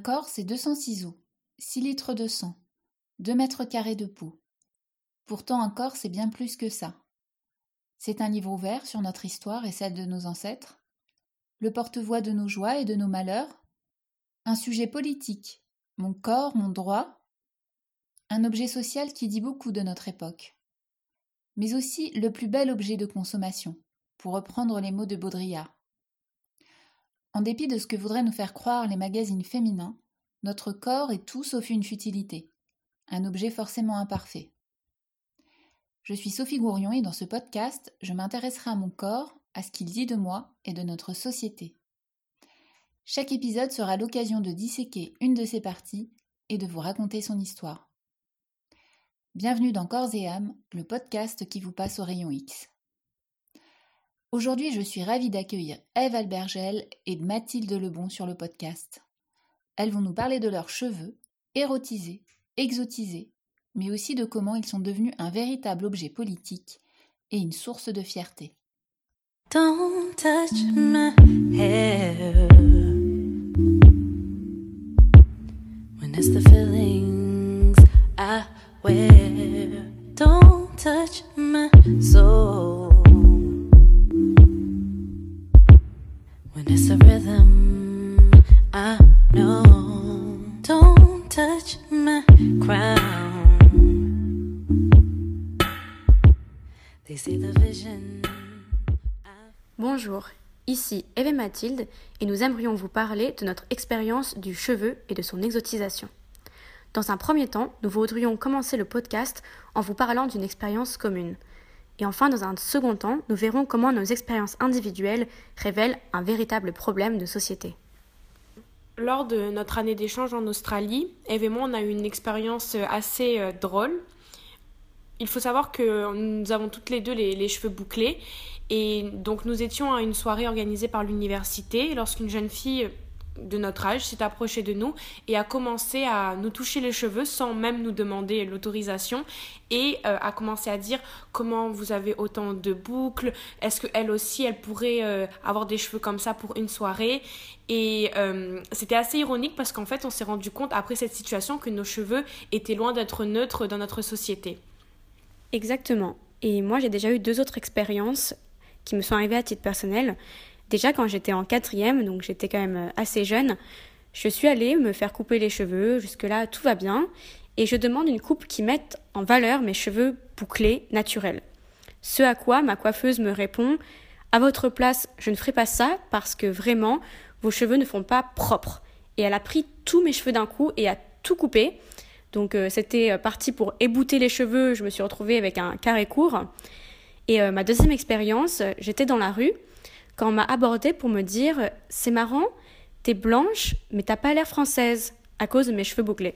corps, c'est 200 ciseaux, 6 litres de sang, 2 mètres carrés de peau. Pourtant, un corps, c'est bien plus que ça. C'est un livre ouvert sur notre histoire et celle de nos ancêtres, le porte-voix de nos joies et de nos malheurs, un sujet politique, mon corps, mon droit, un objet social qui dit beaucoup de notre époque, mais aussi le plus bel objet de consommation, pour reprendre les mots de Baudrillard. En dépit de ce que voudraient nous faire croire les magazines féminins, notre corps est tout sauf une futilité, un objet forcément imparfait. Je suis Sophie Gourion et dans ce podcast, je m'intéresserai à mon corps, à ce qu'il dit de moi et de notre société. Chaque épisode sera l'occasion de disséquer une de ses parties et de vous raconter son histoire. Bienvenue dans Corps et âme, le podcast qui vous passe au rayon X. Aujourd'hui, je suis ravie d'accueillir Eve Albergel et Mathilde Lebon sur le podcast. Elles vont nous parler de leurs cheveux, érotisés, exotisés, mais aussi de comment ils sont devenus un véritable objet politique et une source de fierté. Bonjour, ici Eve et Mathilde et nous aimerions vous parler de notre expérience du cheveu et de son exotisation. Dans un premier temps, nous voudrions commencer le podcast en vous parlant d'une expérience commune. Et enfin, dans un second temps, nous verrons comment nos expériences individuelles révèlent un véritable problème de société. Lors de notre année d'échange en Australie, Eve et moi, on a eu une expérience assez euh, drôle. Il faut savoir que nous avons toutes les deux les, cheveux bouclés. Et donc, nous étions à une soirée organisée par l'université lorsqu'une jeune fille de notre âge s'est approchée de nous et a commencé à nous toucher les cheveux sans même nous demander l'autorisation et euh, a commencé à dire comment vous avez autant de boucles, est-ce qu'elle aussi elle pourrait euh, avoir des cheveux comme ça pour une soirée? Et euh, c'était assez ironique parce qu'en fait on s'est rendu compte après cette situation que nos cheveux étaient loin d'être neutres dans notre société. Exactement. Et moi j'ai déjà eu deux autres expériences qui me sont arrivées à titre personnel. Déjà quand j'étais en quatrième, donc j'étais quand même euh, assez jeune, je suis allée me faire couper les cheveux, jusque-là tout va bien, et je demande une coupe qui mette en valeur mes cheveux bouclés naturels. Ce à quoi ma coiffeuse me répond À votre place, je ne ferai pas ça parce que vraiment, vos cheveux ne font pas propre. Et elle a pris tous mes cheveux d'un coup et a tout coupé. Donc euh, c'était euh, parti pour ébouter les cheveux, je me suis retrouvée avec un carré court. Et ma deuxième expérience, j'étais dans la rue quand on m'a abordé pour me dire C'est marrant, t'es blanche, mais t'as pas l'air française à cause de mes cheveux bouclés.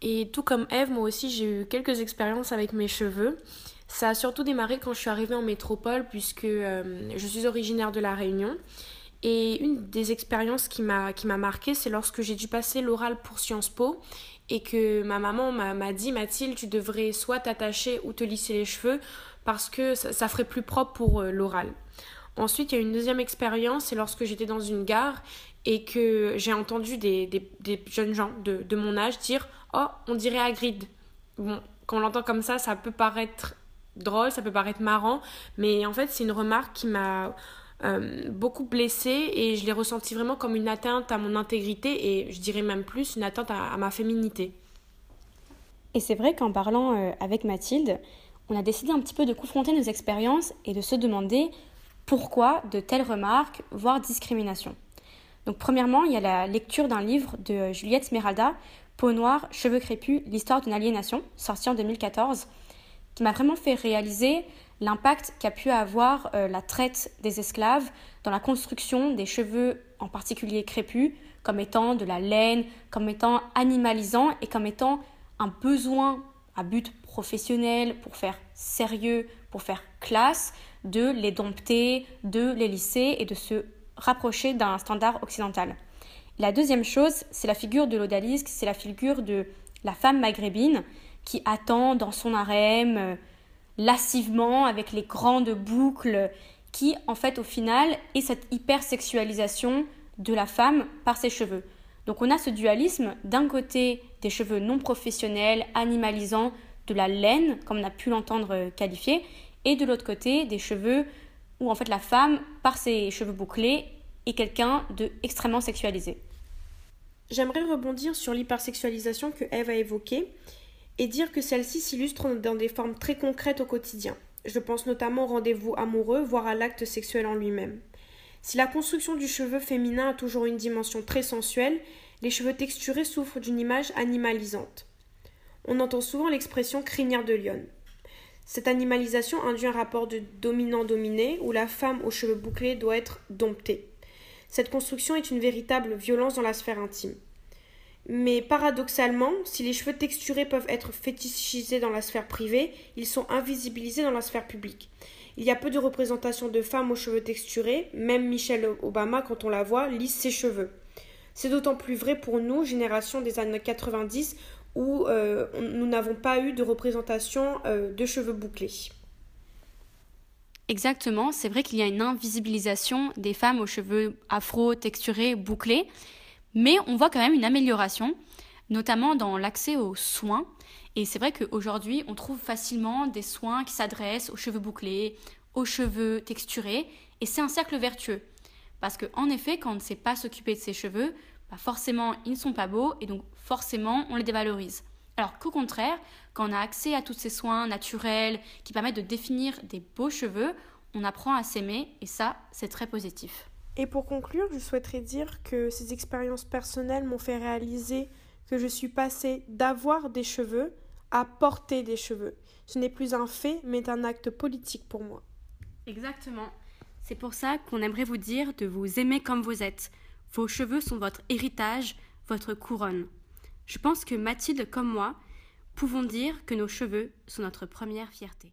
Et tout comme Eve, moi aussi j'ai eu quelques expériences avec mes cheveux. Ça a surtout démarré quand je suis arrivée en métropole, puisque euh, je suis originaire de La Réunion. Et une des expériences qui m'a marqué, c'est lorsque j'ai dû passer l'oral pour Sciences Po et que ma maman m'a dit Mathilde, tu devrais soit t'attacher ou te lisser les cheveux parce que ça, ferait plus propre pour euh, l'oral. Ensuite, il y a une deuxième expérience, c'est lorsque j'étais dans une gare et que j'ai entendu des, jeunes gens de, mon âge dire Oh, on dirait Hagrid. Bon, quand on l'entend comme ça, ça peut paraître drôle, ça peut paraître marrant, mais en fait, c'est une remarque qui m'a euh, beaucoup blessée et je l'ai ressentie vraiment comme une atteinte à mon intégrité et je dirais même plus une atteinte à, ma féminité. Et c'est vrai qu'en parlant euh, avec Mathilde, on a décidé un petit peu de confronter nos expériences et de se demander pourquoi de telles remarques, voire discrimination Donc premièrement, il y a la lecture d'un livre de Juliette Smeralda, Peau noire, cheveux crépus, l'histoire d'une aliénation, sorti en 2014, qui m'a vraiment fait réaliser l'impact qu'a pu avoir euh, la traite des esclaves dans la construction des cheveux, en particulier crépus, comme étant de la laine, comme étant animalisant et comme étant un besoin à but professionnel pour faire sérieux, pour faire classe, de les dompter, de les lisser et de se rapprocher d'un standard occidental. La deuxième chose, c'est la figure de l'odalisque, c'est la figure de la femme maghrébine qui attend dans son harem euh, lassivement avec les grandes boucles qui en fait au final est cette hypersexualisation de la femme par ses cheveux. Donc on a ce dualisme d'un côté des cheveux non professionnels, animalisants, de la laine, comme on a pu l'entendre euh, qualifier, et de l'autre côté des cheveux où en fait la femme, par ses cheveux bouclés, est quelqu'un de extrêmement sexualisé. J'aimerais rebondir sur l'hypersexualisation que Eve a évoquée et dire que celle-ci s'illustre dans des formes très concrètes au quotidien. Je pense notamment au rendez-vous amoureux, voire à l'acte sexuel en lui-même. Si la construction du cheveu féminin a toujours une dimension très sensuelle, les cheveux texturés souffrent d'une image animalisante. On entend souvent l'expression crinière de lionne. Cette animalisation induit un rapport de dominant-dominé où la femme aux cheveux bouclés doit être domptée. Cette construction est une véritable violence dans la sphère intime. Mais paradoxalement, si les cheveux texturés peuvent être fétichisés dans la sphère privée, ils sont invisibilisés dans la sphère publique. Il y a peu de représentation de femmes aux cheveux texturés, même Michelle Obama, quand on la voit, lisse ses cheveux. C'est d'autant plus vrai pour nous, génération des années 90, où euh, nous n'avons pas eu de représentation euh, de cheveux bouclés. Exactement, c'est vrai qu'il y a une invisibilisation des femmes aux cheveux afro, texturés, bouclés, mais on voit quand même une amélioration, notamment dans l'accès aux soins. Et c'est vrai qu'aujourd'hui, on trouve facilement des soins qui s'adressent aux cheveux bouclés, aux cheveux texturés, et c'est un cercle vertueux. Parce qu'en effet, quand on ne sait pas s'occuper de ses cheveux, bah forcément, ils ne sont pas beaux, et donc forcément, on les dévalorise. Alors qu'au contraire, quand on a accès à tous ces soins naturels qui permettent de définir des beaux cheveux, on apprend à s'aimer, et ça, c'est très positif. Et pour conclure, je souhaiterais dire que ces expériences personnelles m'ont fait réaliser que je suis passée d'avoir des cheveux à porter des cheveux. Ce n'est plus un fait, mais un acte politique pour moi. Exactement. C'est pour ça qu'on aimerait vous dire de vous aimer comme vous êtes. Vos cheveux sont votre héritage, votre couronne. Je pense que Mathilde comme moi pouvons dire que nos cheveux sont notre première fierté.